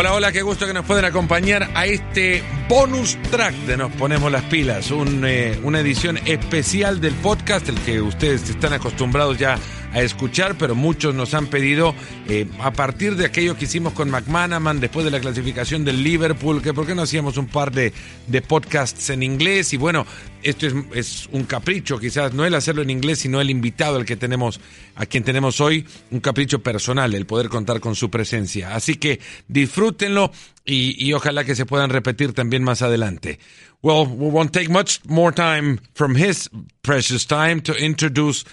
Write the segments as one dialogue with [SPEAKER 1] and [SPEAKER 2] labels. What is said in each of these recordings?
[SPEAKER 1] Hola, hola, qué gusto que nos pueden acompañar a este bonus track de Nos Ponemos las Pilas, un, eh, una edición especial del podcast, el que ustedes están acostumbrados ya a escuchar, pero muchos nos han pedido, eh, a partir de aquello que hicimos con McManaman, después de la clasificación del Liverpool, que por qué no hacíamos un par de, de podcasts en inglés. Y bueno, esto es, es, un capricho, quizás no el hacerlo en inglés, sino el invitado, el que tenemos, a quien tenemos hoy, un capricho personal, el poder contar con su presencia. Así que disfrútenlo y, y ojalá que se puedan repetir también más adelante. Well, we won't take much more time from his precious time to introduce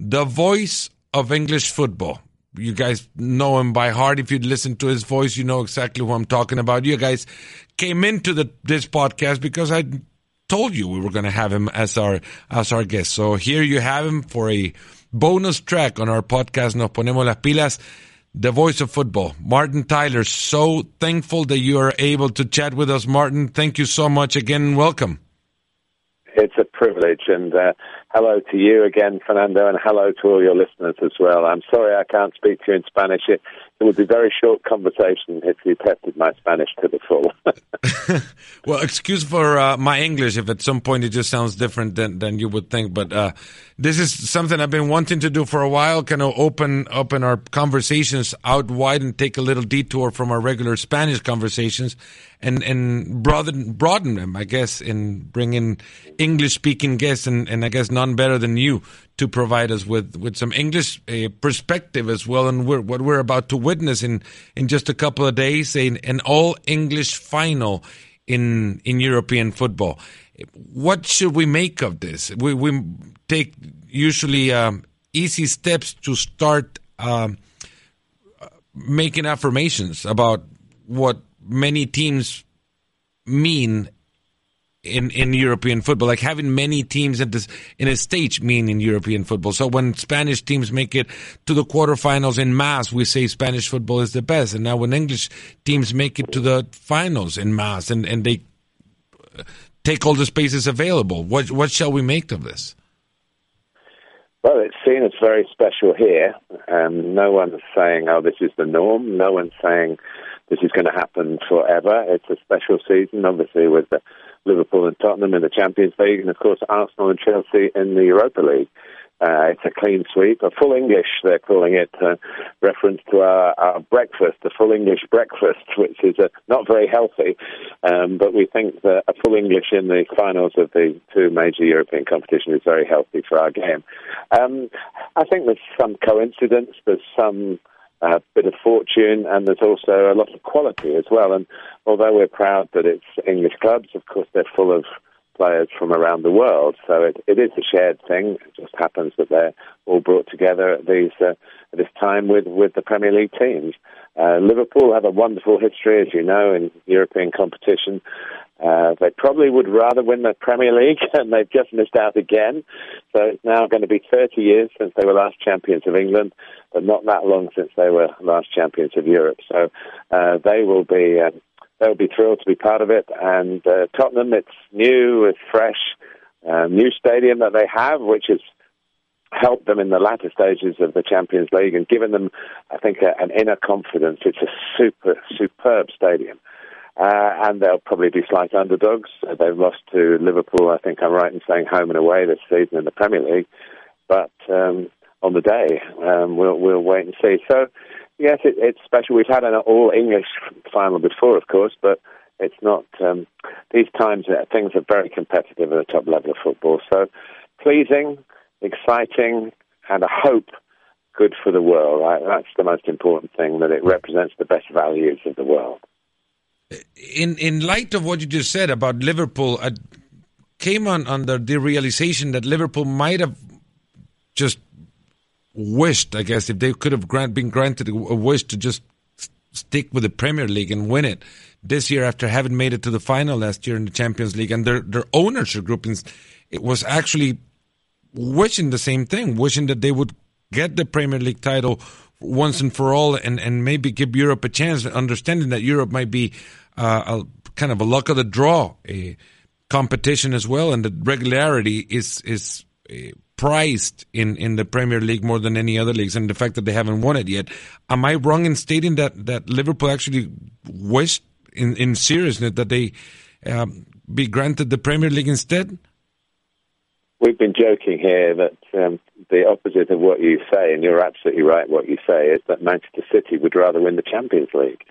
[SPEAKER 1] the voice of English football. You guys know him by heart. If you listen to his voice, you know exactly who I'm talking about. You guys came into the, this podcast because I told you we were going to have him as our as our guest. So here you have him for a bonus track on our podcast. Nos ponemos las pilas. The voice of football, Martin Tyler. So thankful that you are able to chat with us, Martin. Thank you so much again. Welcome.
[SPEAKER 2] It's a privilege, and uh, hello to you again, Fernando, and hello to all your listeners as well. I'm sorry I can't speak to you in Spanish. It, it would be a very short conversation if you tested my Spanish to the full.
[SPEAKER 1] well, excuse for uh, my English if at some point it just sounds different than, than you would think, but uh, this is something I've been wanting to do for a while, kind of open open our conversations out wide and take a little detour from our regular Spanish conversations and and broaden broaden them, I guess, and bring in English speaking guests and, and I guess none better than you to provide us with, with some English uh, perspective as well. And we're, what we're about to witness in, in just a couple of days, an, an all English final in, in European football. What should we make of this? We, we take usually um, easy steps to start um, making affirmations about what many teams mean in, in European football, like having many teams at this in a stage mean in European football. So when Spanish teams make it to the quarterfinals in mass, we say Spanish football is the best. And now when English teams make it to the finals in mass and, and they take all the spaces available, what what shall we make of this?
[SPEAKER 2] Well, it's seen as very special here. Um, no one's saying, "Oh, this is the norm." No one's saying this is going to happen forever. It's a special season, obviously, with Liverpool and Tottenham in the Champions League, and of course Arsenal and Chelsea in the Europa League. Uh, it's a clean sweep, a full English, they're calling it, uh, reference to our, our, breakfast, a full English breakfast, which is uh, not very healthy. Um, but we think that a full English in the finals of the two major European competitions is very healthy for our game. Um, I think there's some coincidence, there's some a bit of fortune, and there's also a lot of quality as well. And although we're proud that it's English clubs, of course they're full of players from around the world. So it, it is a shared thing. It just happens that they're all brought together at these uh, at this time with with the Premier League teams. Uh, Liverpool have a wonderful history, as you know, in European competition. Uh, they probably would rather win the Premier League, and they've just missed out again. So it's now going to be 30 years since they were last champions of England, but not that long since they were last champions of Europe. So uh, they will be uh, they'll be thrilled to be part of it. And uh, Tottenham, it's new, it's fresh, uh, new stadium that they have, which has helped them in the latter stages of the Champions League and given them, I think, a, an inner confidence. It's a super, superb stadium. Uh, and they'll probably be slight underdogs. Uh, they've lost to Liverpool, I think I'm right in saying, home and away this season in the Premier League. But um, on the day, um, we'll, we'll wait and see. So, yes, it, it's special. We've had an all English final before, of course, but it's not. Um, these times, uh, things are very competitive at the top level of football. So, pleasing, exciting, and a hope good for the world. Right? That's the most important thing, that it represents the best values of the world
[SPEAKER 1] in in light of what you just said about Liverpool, I came on under the realization that Liverpool might have just wished, I guess, if they could have grant, been granted a wish to just stick with the Premier League and win it this year after having made it to the final last year in the Champions League, and their their ownership group it was actually wishing the same thing, wishing that they would get the Premier League title once and for all and, and maybe give Europe a chance, understanding that Europe might be uh, a kind of a luck of the draw a competition as well, and the regularity is is uh, prized in, in the Premier League more than any other leagues, and the fact that they haven't won it yet. Am I wrong in stating that, that Liverpool actually wished in, in seriousness that they um, be granted the Premier League instead?
[SPEAKER 2] We've been joking here that um, the opposite of what you say, and you're absolutely right what you say, is that Manchester City would rather win the Champions League.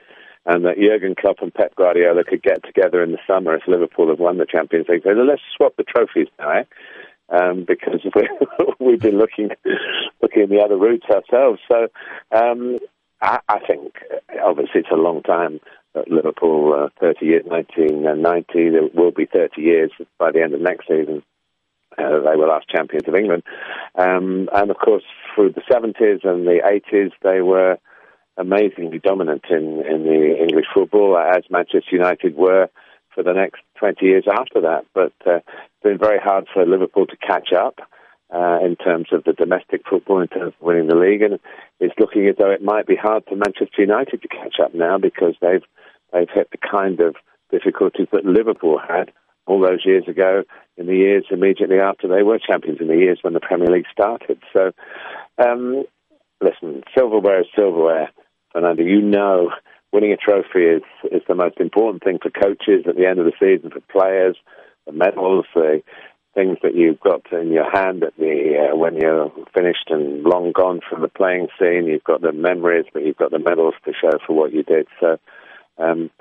[SPEAKER 2] And that Jurgen Klopp and Pep Guardiola could get together in the summer if Liverpool have won the Champions League. So let's swap the trophies now, eh? Um, because we, have been looking looking in the other routes ourselves. So um, I, I, think obviously it's a long time at Liverpool, uh, 30 years, 1990. There will be 30 years by the end of next season. Uh, they were last champions of England, um, and of course through the 70s and the 80s they were amazingly dominant in, in the English football, as Manchester United were for the next 20 years after that. But uh, it's been very hard for Liverpool to catch up uh, in terms of the domestic football, in terms of winning the league, and it's looking as though it might be hard for Manchester United to catch up now because they've they've hit the kind of difficulties that Liverpool had all those years ago in the years immediately after they were champions in the years when the Premier League started. So, um, listen, silverware is silverware, Fernando. You know winning a trophy is is the most important thing for coaches at the end of the season, for players, the medals, the things that you've got in your hand at the uh, when you're finished and long gone from the playing scene. You've got the memories, but you've got the medals to show for what you did. So. Um,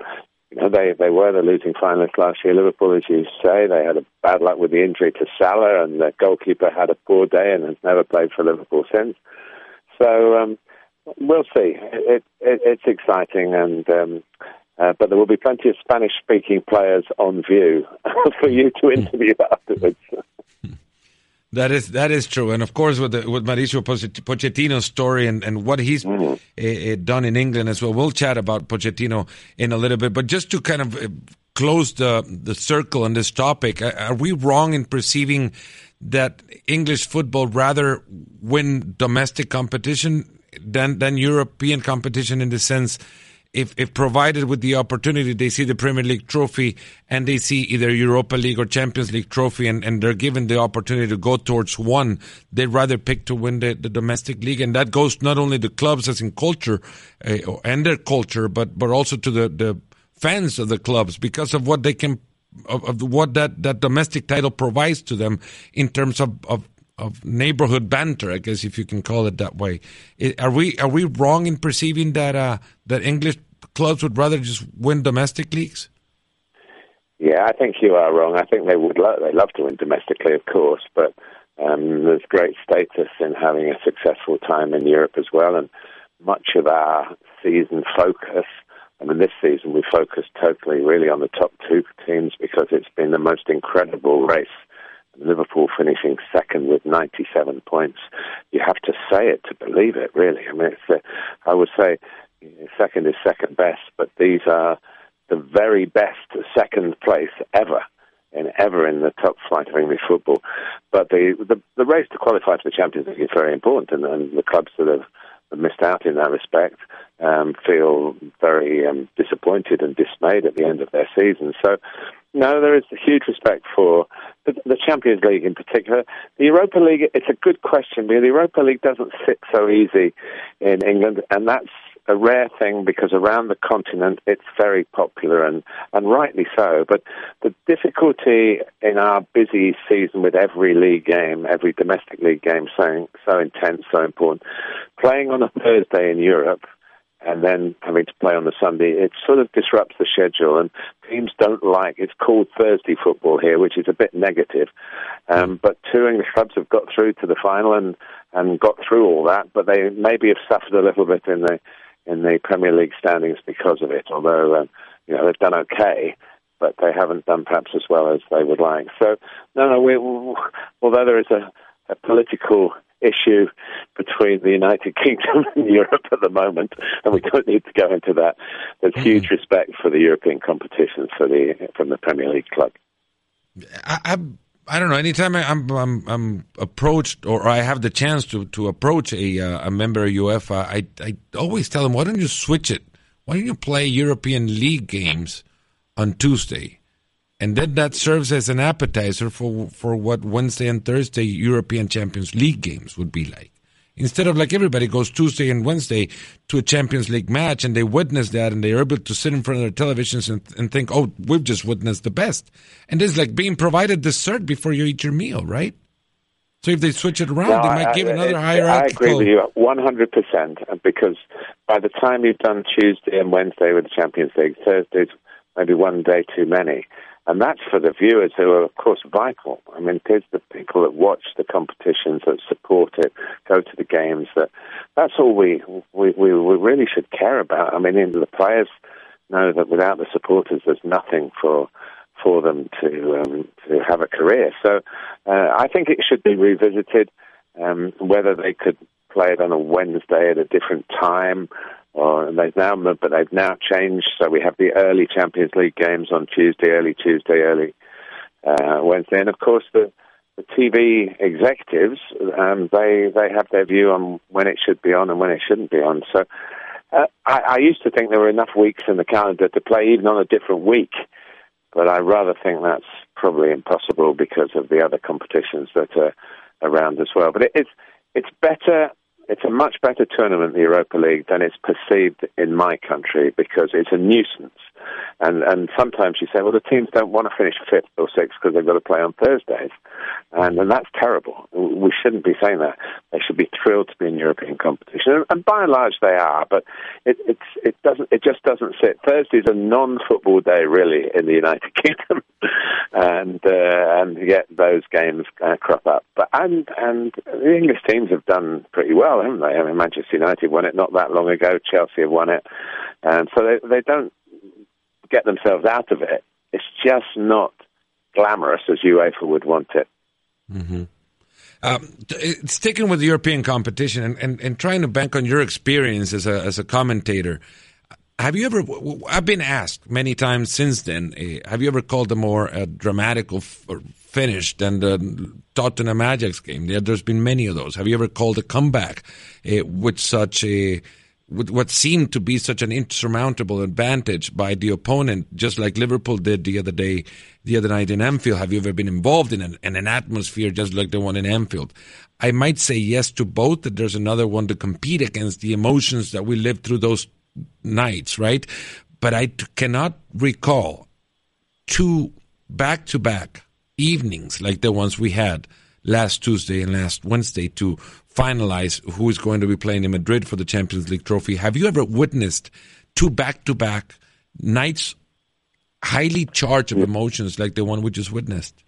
[SPEAKER 2] you know, they, they were the losing finalists last year. Liverpool, as you say, they had a bad luck with the injury to Salah, and the goalkeeper had a poor day and has never played for Liverpool since. So um, we'll see. It, it, it's exciting, and um, uh, but there will be plenty of Spanish-speaking players on view for you to interview afterwards.
[SPEAKER 1] That is that is true, and of course with the, with Mauricio Pochettino's story and, and what he's mm-hmm. uh, done in England as well. We'll chat about Pochettino in a little bit, but just to kind of uh, close the the circle on this topic, are we wrong in perceiving that English football rather win domestic competition than than European competition in the sense if if provided with the opportunity they see the Premier League trophy and they see either Europa League or Champions League trophy and, and they're given the opportunity to go towards one, they'd rather pick to win the, the domestic league. And that goes not only to clubs as in culture uh, and their culture but but also to the, the fans of the clubs because of what they can of, of what that, that domestic title provides to them in terms of, of of neighborhood banter, I guess if you can call it that way. Are we are we wrong in perceiving that uh, that English clubs would rather just win domestic leagues?
[SPEAKER 2] Yeah, I think you are wrong. I think they would lo- they love to win domestically, of course, but um, there's great status in having a successful time in Europe as well, and much of our season focus. I mean, this season we focused totally really on the top two teams because it's been the most incredible race Liverpool finishing second with 97 points. You have to say it to believe it, really. I mean, uh, I would say second is second best, but these are the very best second place ever in ever in the top flight of English football. But the the, the race to qualify for the Champions League is very important, and, and the clubs that have missed out in that respect um, feel very um, disappointed and dismayed at the end of their season. So no, there is a huge respect for the, Champions League in particular. The Europa League, it's a good question because the Europa League doesn't sit so easy in England, and that's a rare thing because around the continent it's very popular and, and rightly so. But the difficulty in our busy season with every league game, every domestic league game so, so intense, so important, playing on a Thursday in Europe and then having to play on the Sunday, it sort of disrupts the schedule. And teams don't like it's called Thursday football here, which is a bit negative. Um, but two English clubs have got through to the final and and got through all that, but they maybe have suffered a little bit in the in the Premier League standings because of it. Although um, you know they've done okay, but they haven't done perhaps as well as they would like. So no, no, we, although there is a, a political issue between the United Kingdom and Europe at the moment, and we don't need to go into that. There's mm-hmm. huge respect for the European competition for the from the Premier League club.
[SPEAKER 1] I, I, I don't know. Anytime I, am I'm, I'm, I'm approached or I have the chance to to approach a uh, a member of UEFA, I I always tell them, why don't you switch it? Why don't you play European League games on Tuesday? And then that serves as an appetizer for for what Wednesday and Thursday European Champions League games would be like. Instead of like everybody goes Tuesday and Wednesday to a Champions League match and they witness that and they're able to sit in front of their televisions and, and think, oh, we've just witnessed the best. And it's like being provided dessert before you eat your meal, right? So if they switch it around, no, they might I, give I, another hierarchical.
[SPEAKER 2] I agree with you 100% uh, because by the time you've done Tuesday and Wednesday with the Champions League, Thursday's maybe one day too many. And that's for the viewers who are, of course, vital. I mean, it is the people that watch the competitions, that support it, go to the games. That that's all we we, we, really should care about. I mean, the players know that without the supporters, there's nothing for for them to um, to have a career. So uh, I think it should be revisited. Um, whether they could play it on a Wednesday at a different time, or they've now but they've now changed. So we have the early Champions League games on Tuesday, early Tuesday, early uh, Wednesday, and of course the the TV executives um, they they have their view on when it should be on and when it shouldn't be on. So. Uh, I, I used to think there were enough weeks in the calendar to play even on a different week but I rather think that's probably impossible because of the other competitions that are around as well. But it, it's it's better it's a much better tournament, the Europa League, than it's perceived in my country because it's a nuisance. And and sometimes you say, well, the teams don't want to finish fifth or sixth because they've got to play on Thursdays, and and that's terrible. We shouldn't be saying that. They should be thrilled to be in European competition, and by and large they are. But it it's it doesn't it just doesn't sit. Thursday's a non-football day really in the United Kingdom, and uh, and yet those games uh, crop up. But and and the English teams have done pretty well, haven't they? I mean, Manchester United won it not that long ago. Chelsea have won it, and so they they don't get themselves out of it. It's just not glamorous as UEFA would want it.
[SPEAKER 1] Mm-hmm. Um, sticking with the European competition and, and, and trying to bank on your experience as a as a commentator, have you ever? I've been asked many times since then. Uh, have you ever called a more uh, dramatic or finish than the Tottenham Ajax game? There's been many of those. Have you ever called a comeback uh, with such a with what seemed to be such an insurmountable advantage by the opponent, just like Liverpool did the other day, the other night in Anfield. Have you ever been involved in an, in an atmosphere just like the one in Anfield? I might say yes to both, that there's another one to compete against the emotions that we lived through those nights, right? But I t- cannot recall two back to back evenings like the ones we had last Tuesday and last Wednesday to finalize who is going to be playing in Madrid for the Champions League trophy. Have you ever witnessed two back to back nights highly charged of emotions like the one we just witnessed?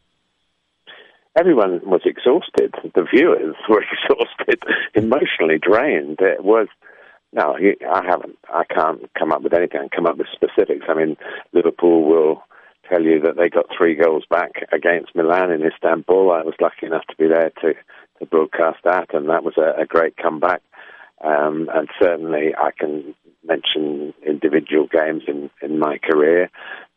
[SPEAKER 2] Everyone was exhausted. The viewers were exhausted, emotionally drained. It was no, I haven't. I can't come up with anything. Come up with specifics. I mean, Liverpool will tell you that they got three goals back against Milan in Istanbul. I was lucky enough to be there to to broadcast that, and that was a, a great comeback. Um, and certainly, I can mention individual games in, in my career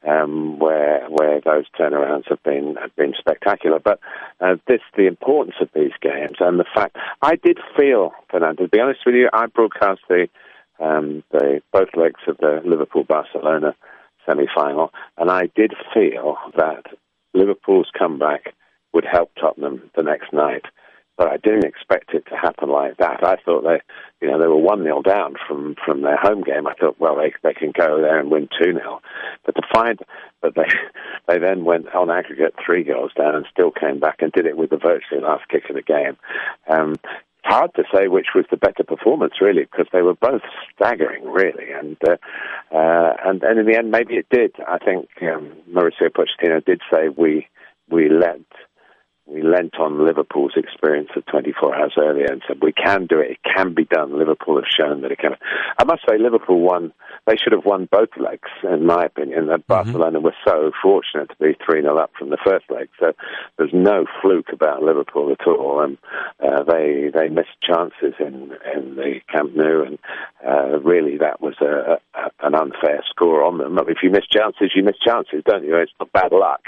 [SPEAKER 2] um, where where those turnarounds have been have been spectacular. But uh, this the importance of these games and the fact I did feel, Fernando. To be honest with you, I broadcast the um, the both legs of the Liverpool Barcelona semi final, and I did feel that Liverpool's comeback would help Tottenham the next night but I didn't expect it to happen like that. I thought they, you know, they were one 0 down from from their home game. I thought, well, they they can go there and win two 0 but to find that they they then went on aggregate three goals down and still came back and did it with the virtually last kick of the game. Um, hard to say which was the better performance, really, because they were both staggering, really, and uh, uh, and and in the end, maybe it did. I think um, Mauricio Pochettino did say we we let we lent on Liverpool's experience of 24 hours earlier and said we can do it. It can be done. Liverpool have shown that it can. I must say, Liverpool won. They should have won both legs, in my opinion. That mm-hmm. Barcelona were so fortunate to be three 0 up from the first leg. So there's no fluke about Liverpool at all. And uh, they they missed chances in in the Camp Nou, and uh, really that was a, a, an unfair score on them. If you miss chances, you miss chances, don't you? It's not bad luck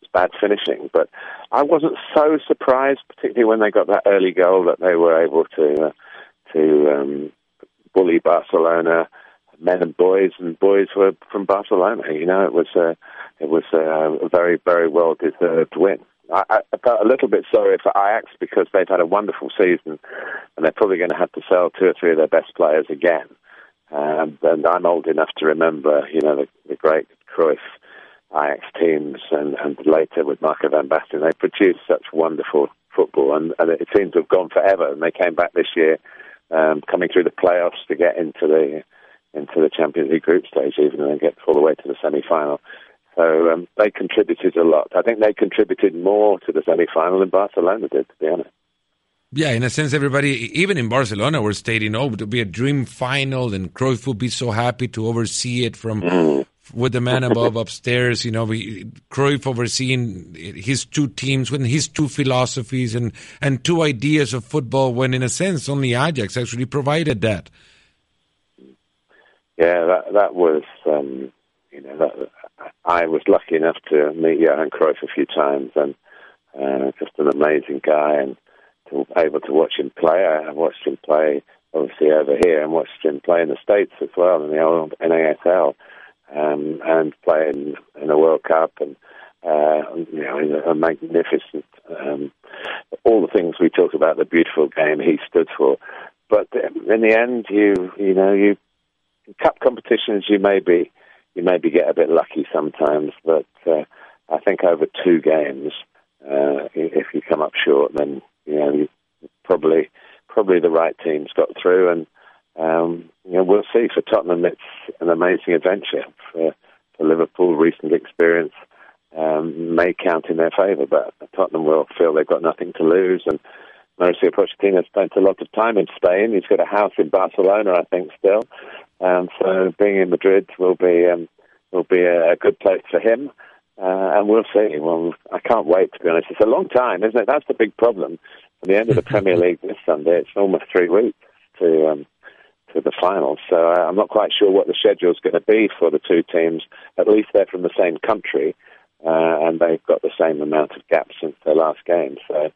[SPEAKER 2] It's bad finishing. But I wasn't so surprised, particularly when they got that early goal, that they were able to uh, to um, bully Barcelona. men and boys, and boys were from Barcelona. You know, it was a it was a, very very well deserved win. I, I felt a little bit sorry for Ajax because they've had a wonderful season, and they're probably going to have to sell two or three of their best players again. Um, and I'm old enough to remember, you know, the, the great Cruyff Ajax teams, and, and later with Marco van Basten, they produced such wonderful football, and, and it seems to have gone forever. And they came back this year, um, coming through the playoffs to get into the into the Champions League group stage, even and then get all the way to the semi-final. So um, they contributed a lot. I think they contributed more to the semi-final than Barcelona did, to be honest.
[SPEAKER 1] Yeah, in a sense, everybody, even in Barcelona, were stating, "Oh, it would be a dream final, and Cruyff would be so happy to oversee it from mm with the man above upstairs, you know, we, Cruyff overseeing his two teams with his two philosophies and, and two ideas of football when in a sense only Ajax actually provided that.
[SPEAKER 2] Yeah, that, that was, um, you know, that, I was lucky enough to meet Johan Cruyff a few times and uh, just an amazing guy and to able to watch him play. I watched him play obviously over here and watched him play in the States as well in the old NASL um, and playing in in a World Cup and uh, you know a magnificent um, all the things we talk about the beautiful game he stood for. But in the end, you you know you cup competitions you maybe you maybe get a bit lucky sometimes, but uh, I think over two games, uh, if you come up short, then you know you probably probably the right teams got through and um, you know, we'll see. For Tottenham, it's an amazing adventure. For, for Liverpool, recent experience um, may count in their favour, but Tottenham will feel they've got nothing to lose. And Mauricio Pochettino spent a lot of time in Spain. He's got a house in Barcelona, I think, still. Um, so being in Madrid will be um, will be a, a good place for him. Uh, and we'll see. Well, I can't wait to be honest. It's a long time, isn't it? That's the big problem. At the end of the Premier League this Sunday, it's almost three weeks to um, the final. So uh, I'm not quite sure what the schedule is going to be for the two teams. At least they're from the same country, uh, and they've got the same amount of gap since their last game. So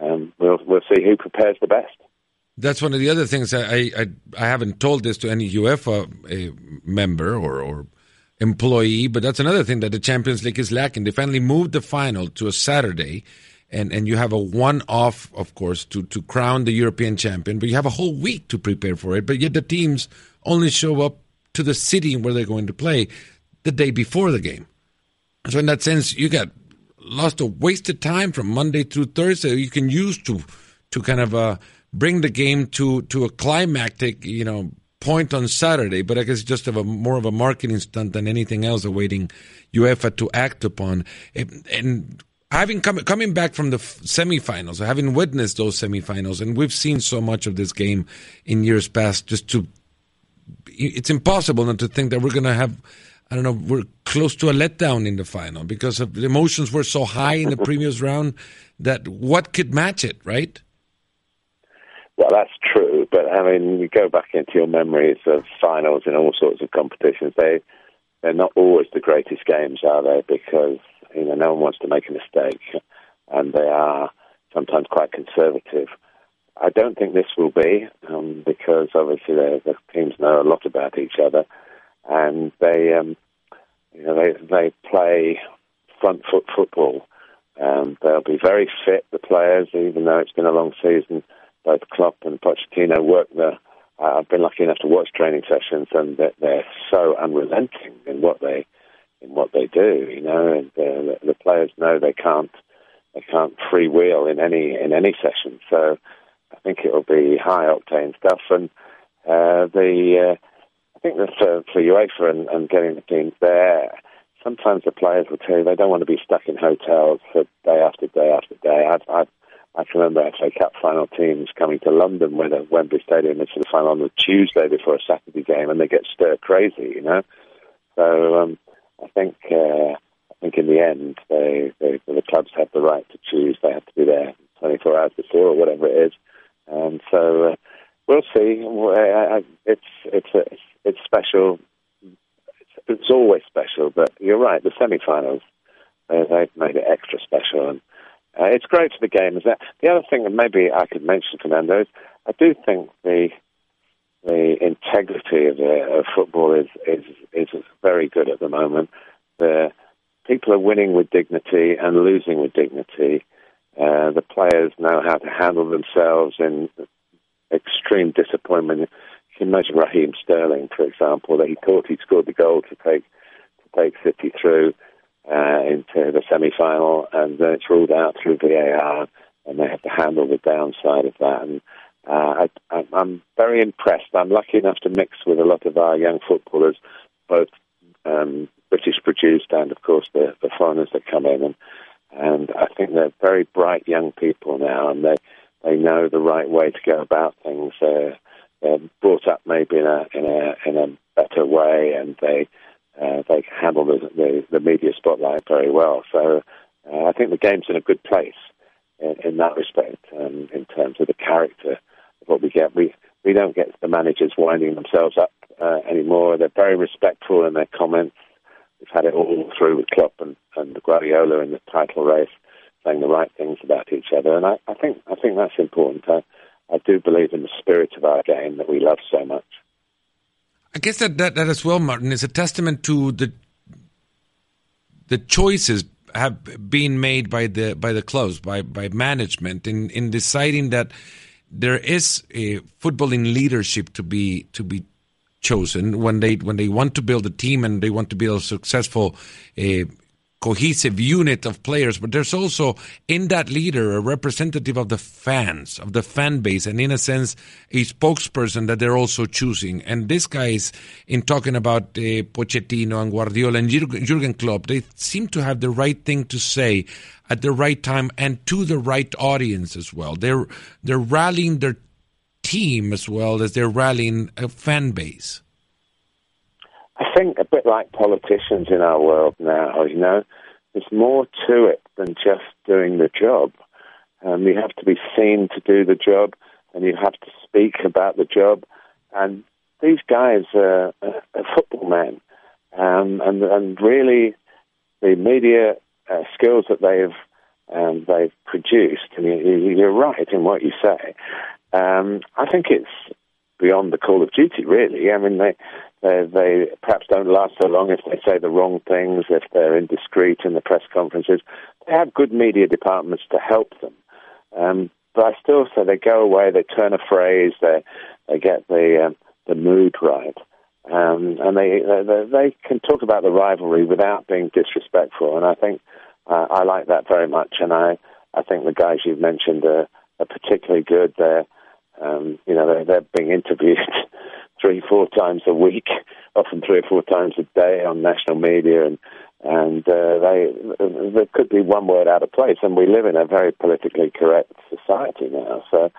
[SPEAKER 2] um, we'll we'll see who prepares the best.
[SPEAKER 1] That's one of the other things I I, I haven't told this to any UEFA uh, member or, or employee, but that's another thing that the Champions League is lacking. They finally moved the final to a Saturday and, and you have a one off, of course, to, to crown the European champion, but you have a whole week to prepare for it. But yet the teams only show up to the city where they're going to play the day before the game. So in that sense, you got lost of wasted time from Monday through Thursday you can use to to kind of uh, bring the game to to a climactic, you know, point on Saturday. But I guess just of a more of a marketing stunt than anything else, awaiting UEFA to act upon. And having come, coming back from the semifinals, having witnessed those semifinals, and we've seen so much of this game in years past, just to it's impossible not to think that we're going to have. I don't know. We're close to a letdown in the final because of the emotions were so high in the previous round that what could match it, right?
[SPEAKER 2] Well, that's true, but I mean, you go back into your memories of finals in all sorts of competitions. They they're not always the greatest games, are they? Because you know, no one wants to make a mistake, and they are sometimes quite conservative. I don't think this will be um, because obviously the teams know a lot about each other, and they, um, you know, they they play front foot football. Um, they'll be very fit, the players, even though it's been a long season. Both Klopp and Pochettino work the. Uh, I've been lucky enough to watch training sessions, and they're, they're so unrelenting in what they in what they do, you know, and uh, the, the players know they can't they can't freewheel in any in any session. So I think it'll be high octane stuff, and uh, the uh, I think that for, for UEFA and, and getting the teams there, sometimes the players will tell you they don't want to be stuck in hotels for day after day after day. I've, I've I can remember FA Cup final teams coming to London when at Wembley Stadium it's the final on the Tuesday before a Saturday game, and they get stir crazy, you know. So um, I think uh, I think in the end, they, they, the clubs have the right to choose. They have to be there 24 hours before or whatever it is, and so uh, we'll see. It's it's it's, it's special. It's, always special, but you're right. The semi-finals they've made it extra special, and uh, it's great for the game. Is that the other thing that maybe I could mention, Fernando? Is I do think the the integrity of, the, of football is, is is very good at the moment. The people are winning with dignity and losing with dignity. Uh, the players know how to handle themselves in extreme disappointment. You can imagine Raheem Sterling, for example, that he thought he scored the goal to take to take City through uh, into the semi-final, and then it's ruled out through VAR, and they have to handle the downside of that. And uh, I'm very impressed. I'm lucky enough to mix with a lot of our young footballers, both um, British produced and, of course, the, the foreigners that come in. And, and I think they're very bright young people now, and they, they know the right way to go about things. They're, they're brought up maybe in a, in a, in a better way, and they, uh, they handle the, the, the media spotlight very well. So uh, I think the game's in a good place in, in that respect, um, in terms of the character what we get. We we don't get the managers winding themselves up uh, anymore. They're very respectful in their comments. We've had it all through with Klopp and, and Guardiola in the title race, saying the right things about each other, and I, I think I think that's important. I, I do believe in the spirit of our game that we love so much.
[SPEAKER 1] I guess that, that, that as well, Martin, is a testament to the the choices have been made by the by the clubs, by by management in in deciding that there is a footballing leadership to be to be chosen when they when they want to build a team and they want to build a successful uh, cohesive unit of players, but there's also in that leader a representative of the fans, of the fan base, and in a sense, a spokesperson that they're also choosing. And this guys, in talking about uh, Pochettino and Guardiola and Jurgen Klopp, they seem to have the right thing to say at the right time and to the right audience as well. They're they're rallying their team as well as they're rallying a fan base.
[SPEAKER 2] I think a bit like politicians in our world now, you know, there's more to it than just doing the job. Um, you have to be seen to do the job, and you have to speak about the job. And these guys are, are football men, um, and and really, the media uh, skills that they've um, they've produced. And you, are right in what you say. Um, I think it's beyond the call of duty, really. I mean, they they, they perhaps don't last so long if they say the wrong things, if they're indiscreet in the press conferences. They have good media departments to help them. Um, but I still say they go away, they turn a phrase, they they get the um, the mood right, um, and they, they they can talk about the rivalry without being disrespectful. And I think uh, I like that very much. And I I think the guys you've mentioned are, are particularly good. They're um, you know they're, they're being interviewed three, four times a week, often three or four times a day on national media, and and uh, they there could be one word out of place. And we live in a very politically correct society now, so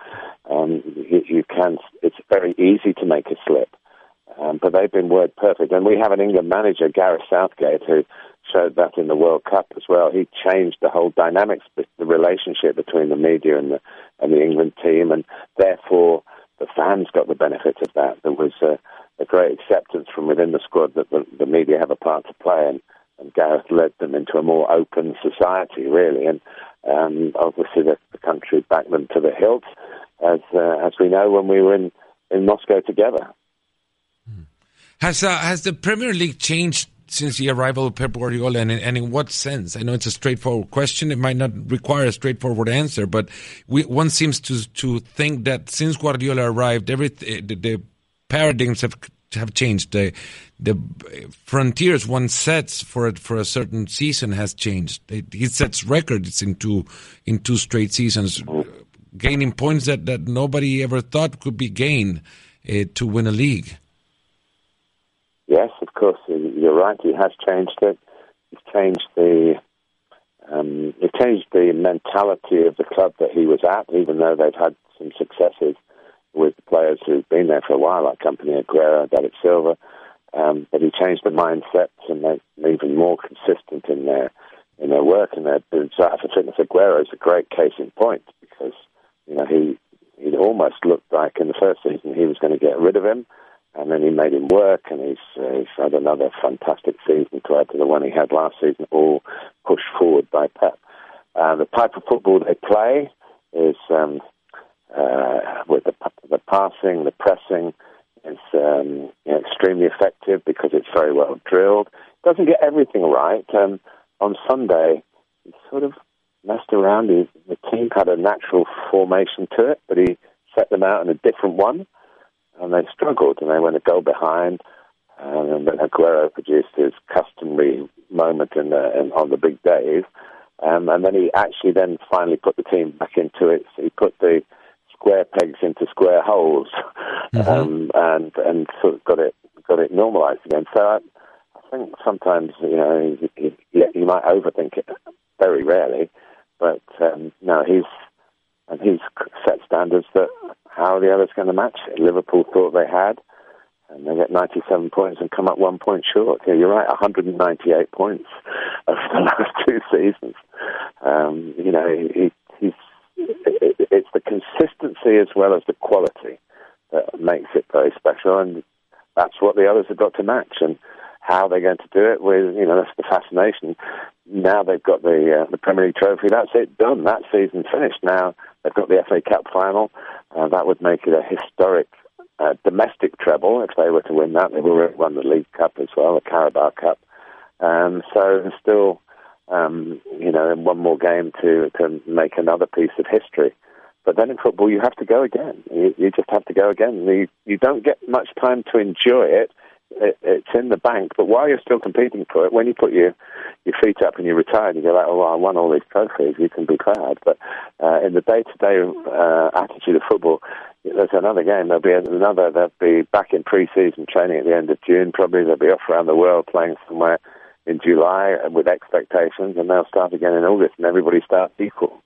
[SPEAKER 2] um, you, you can. It's very easy to make a slip. Um, but they've been word perfect, and we have an England manager, Gareth Southgate, who showed that in the World Cup as well. He changed the whole dynamics, the relationship between the media and the and the England team, and therefore the fans got the benefit of that. There was a, a great acceptance from within the squad that the, the media have a part to play, and, and Gareth led them into a more open society, really. And um, obviously, the, the country backed them to the hilt, as uh, as we know when we were in, in Moscow together.
[SPEAKER 1] Has uh, has the Premier League changed since the arrival of Pep Guardiola, and in, and in what sense? I know it's a straightforward question. It might not require a straightforward answer, but we, one seems to to think that since Guardiola arrived, every the, the paradigms have have changed. The the frontiers one sets for a, for a certain season has changed. He sets records in two in two straight seasons, gaining points that, that nobody ever thought could be gained uh, to win a league.
[SPEAKER 2] Yes, you're right. He has changed it. He's changed the um, he changed the mentality of the club that he was at, even though they've had some successes with players who've been there for a while, like Kompany Aguero, David Silva. Um, but he changed the mindset and made them even more consistent in their in their work and their desire for fitness. Aguero is a great case in point because you know he he almost looked like in the first season he was going to get rid of him and then he made him work, and he's, uh, he's had another fantastic season add to the one he had last season, all pushed forward by Pep. Uh, the type of football they play is um, uh, with the, the passing, the pressing, um, you know, extremely effective because it's very well drilled. Doesn't get everything right. Um, on Sunday, he sort of messed around. He, the team had a natural formation to it, but he set them out in a different one, and they struggled, and they went a goal behind. And then Aguero produced his customary moment in the, in, on the big days. Um, and then he actually then finally put the team back into it. So he put the square pegs into square holes, mm-hmm. um, and and sort of got it got it normalised again. So I, I think sometimes you know you, you, you might overthink it, very rarely, but um, no, he's and he's set standards that others going to match it? Liverpool thought they had, and they get 97 points and come up one point short. Yeah, you're right, 198 points over the last two seasons. Um, you know, he, he's it's the consistency as well as the quality that makes it very special, and that's what the others have got to match. And how they're going to do it with, you know, that's the fascination. Now they've got the uh, the Premier League trophy. That's it, done. That season finished. Now they've got the FA Cup final. Uh, that would make it a historic uh, domestic treble if they were to win that. They've already won the League Cup as well, the Carabao Cup. Um, so still, um, you know, one more game to to make another piece of history. But then in football, you have to go again. You, you just have to go again. You, you don't get much time to enjoy it it, it's in the bank. But while you're still competing for it, when you put your your feet up and you retire, you go like, "Oh, I won all these trophies," you can be proud. But uh, in the day-to-day uh, attitude of football, there's another game. There'll be another. They'll be back in pre-season training at the end of June. Probably they'll be off around the world playing somewhere in July with expectations, and they'll start again in August, and everybody starts equal.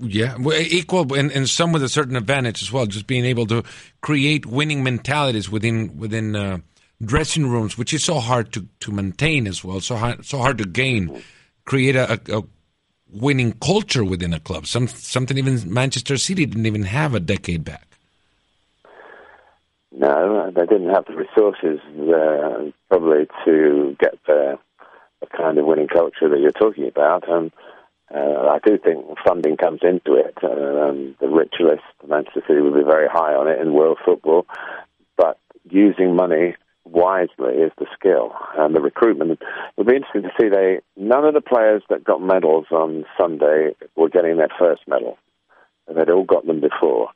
[SPEAKER 1] Yeah, equal and, and some with a certain advantage as well. Just being able to create winning mentalities within within uh, dressing rooms, which is so hard to, to maintain as well, so hard, so hard to gain. Create a, a, winning culture within a club. Some something even Manchester City didn't even have a decade back.
[SPEAKER 2] No, they didn't have the resources uh, probably to get the, the kind of winning culture that you're talking about. And uh, I do think funding comes into it. Uh, um, the rich list, Manchester City will be very high on it in world football, but using money wisely is the skill and the recruitment. It'll be interesting to see they none of the players that got medals on Sunday were getting their first medal. They'd all got them before,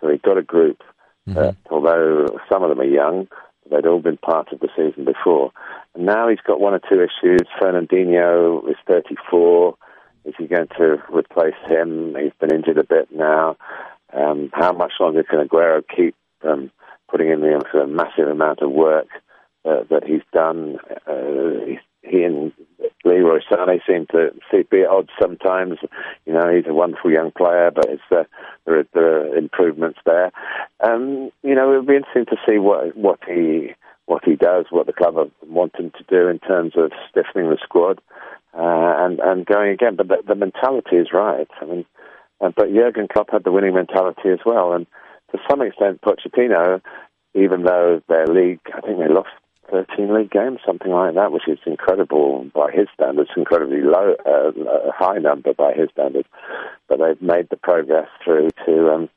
[SPEAKER 2] so he got a group. Mm-hmm. Uh, although some of them are young, they'd all been part of the season before. And now he's got one or two issues. Fernandinho is 34. Is he going to replace him? He's been injured a bit now. Um, how much longer can Aguero keep um, putting in the massive amount of work uh, that he's done? Uh, he, he and Leroy Sané seem to be at odds sometimes. You know, he's a wonderful young player, but uh, there, are, there are improvements there. Um, you know, it'll be interesting to see what what he what he does, what the club want him to do in terms of stiffening the squad and and going again. But the, the mentality is right. I mean, uh, but Jurgen Klopp had the winning mentality as well, and to some extent, Pochettino, even though their league, I think they lost 13 league games, something like that, which is incredible by his standards, incredibly low, uh, a high number by his standards. But they've made the progress through to um,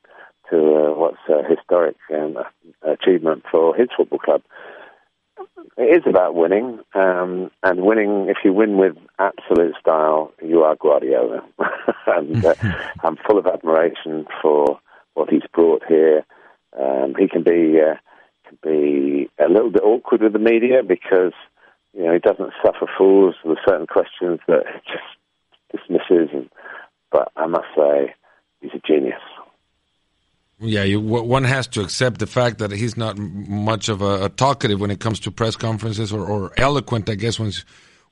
[SPEAKER 2] to uh, what's a historic um, achievement for his football club it is about winning, um, and winning. If you win with absolute style, you are Guardiola. and uh, I'm full of admiration for what he's brought here. Um, he can be uh, can be a little bit awkward with the media because you know he doesn't suffer fools with certain questions that he just dismisses. And, but I must say, he's a genius.
[SPEAKER 1] Yeah, you, one has to accept the fact that he's not much of a, a talkative when it comes to press conferences, or, or eloquent, I guess. Once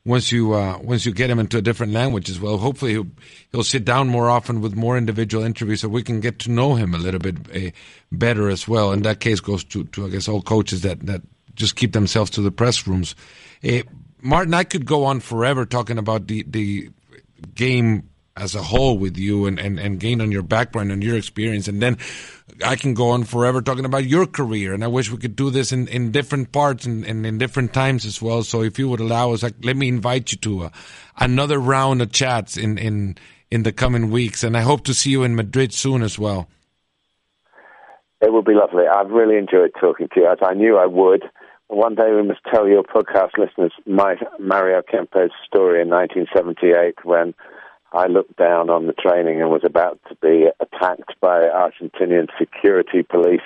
[SPEAKER 1] once you uh, once you get him into a different language as well, hopefully he'll he'll sit down more often with more individual interviews, so we can get to know him a little bit uh, better as well. And that case goes to, to I guess all coaches that that just keep themselves to the press rooms. Uh, Martin, I could go on forever talking about the the game as a whole with you and, and, and gain on your background and your experience. And then I can go on forever talking about your career. And I wish we could do this in, in different parts and, and in different times as well. So if you would allow us, like, let me invite you to a, another round of chats in, in, in the coming weeks. And I hope to see you in Madrid soon as well.
[SPEAKER 2] It would be lovely. I've really enjoyed talking to you, as I knew I would. One day we must tell your podcast listeners my Mario Kempes story in 1978 when I looked down on the training and was about to be attacked by Argentinian security police,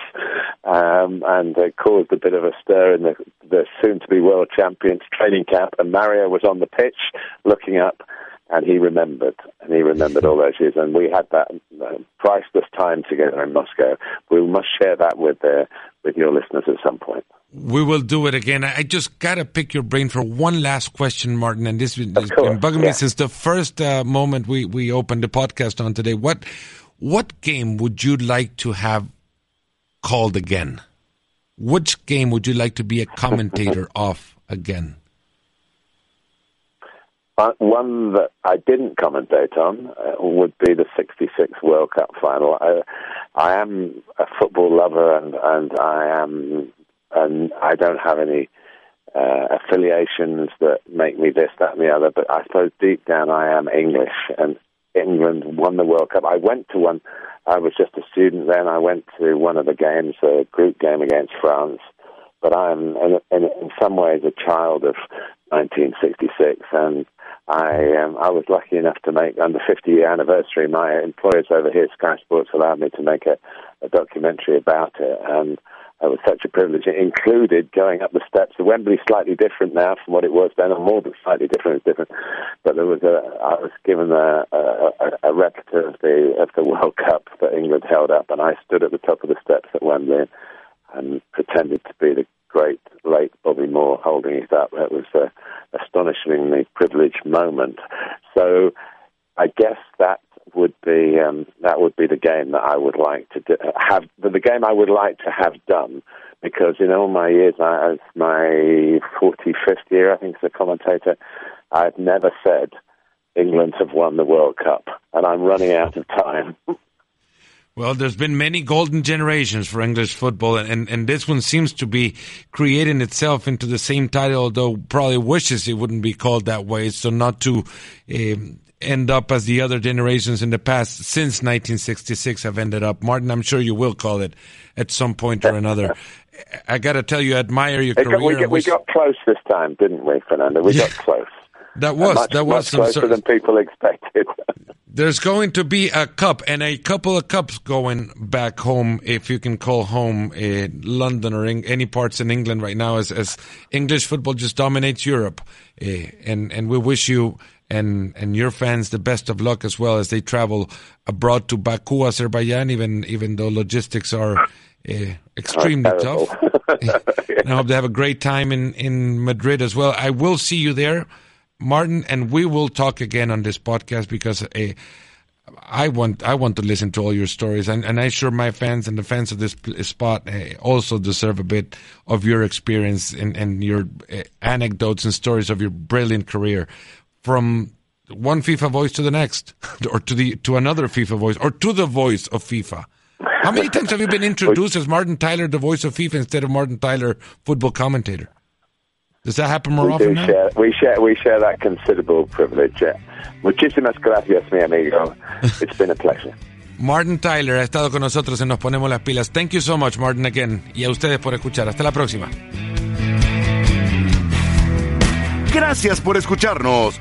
[SPEAKER 2] um, and it caused a bit of a stir in the, the soon-to-be world champions training camp. And Mario was on the pitch looking up, and he remembered, and he remembered all those years. And we had that uh, priceless time together in Moscow. We must share that with uh, with your listeners at some point.
[SPEAKER 1] We will do it again. I just got to pick your brain for one last question, Martin. And this has been bugging yeah. me since the first uh, moment we, we opened the podcast on today. What what game would you like to have called again? Which game would you like to be a commentator of again?
[SPEAKER 2] Uh, one that I didn't commentate on uh, would be the 66 World Cup final. I, I am a football lover and, and I am and I don't have any uh, affiliations that make me this, that, and the other. But I suppose deep down I am English, and England won the World Cup. I went to one. I was just a student then. I went to one of the games, a group game against France. But I'm in, in, in some ways a child of 1966, and I um, I was lucky enough to make on the 50 year anniversary. My employers over here, Sky Sports, allowed me to make a, a documentary about it, and it was such a privilege. It included going up the steps of Wembley, slightly different now from what it was then, or more than slightly different. It's different, but there was a. I was given a, a, a replica of the of the World Cup that England held up, and I stood at the top of the steps at Wembley and pretended to be the great late Bobby Moore holding it up. It was an astonishingly privileged moment. So, I guess that would be um, that would be the game that I would like to do, have the, the game I would like to have done because in all my years I, as my 45th year I think as a commentator I've never said England have won the World Cup and I'm running out of time.
[SPEAKER 1] Well, there's been many golden generations for English football, and, and this one seems to be creating itself into the same title, although probably wishes it wouldn't be called that way, so not to um, end up as the other generations in the past since 1966 have ended up. Martin, I'm sure you will call it at some point or another. I got to tell you, I admire your career.
[SPEAKER 2] We, got, we got close this time, didn't we, Fernando? We yeah. got close.
[SPEAKER 1] That was
[SPEAKER 2] much,
[SPEAKER 1] that was
[SPEAKER 2] much closer than people expected.
[SPEAKER 1] There's going to be a cup and a couple of cups going back home, if you can call home uh, London or in, any parts in England right now, as, as English football just dominates Europe. Uh, and and we wish you and and your fans the best of luck as well as they travel abroad to Baku, Azerbaijan, even even though logistics are uh, extremely tough. and I hope they have a great time in in Madrid as well. I will see you there, Martin, and we will talk again on this podcast because. Uh, I want I want to listen to all your stories, and, and I'm sure my fans and the fans of this spot uh, also deserve a bit of your experience and, and your anecdotes and stories of your brilliant career from one FIFA voice to the next, or to the to another FIFA voice, or to the voice of FIFA. How many times have you been introduced as Martin Tyler, the voice of FIFA, instead of Martin Tyler, football commentator? Does that happen more
[SPEAKER 2] we
[SPEAKER 1] often?
[SPEAKER 2] Do share, we share we share that considerable privilege. Muchísimas gracias, mi amigo. It's been a pleasure.
[SPEAKER 1] Martin Tyler ha estado con nosotros en Nos Ponemos las Pilas. Thank you so much, Martin, again. Y a ustedes por escuchar. Hasta la próxima.
[SPEAKER 3] Gracias por escucharnos.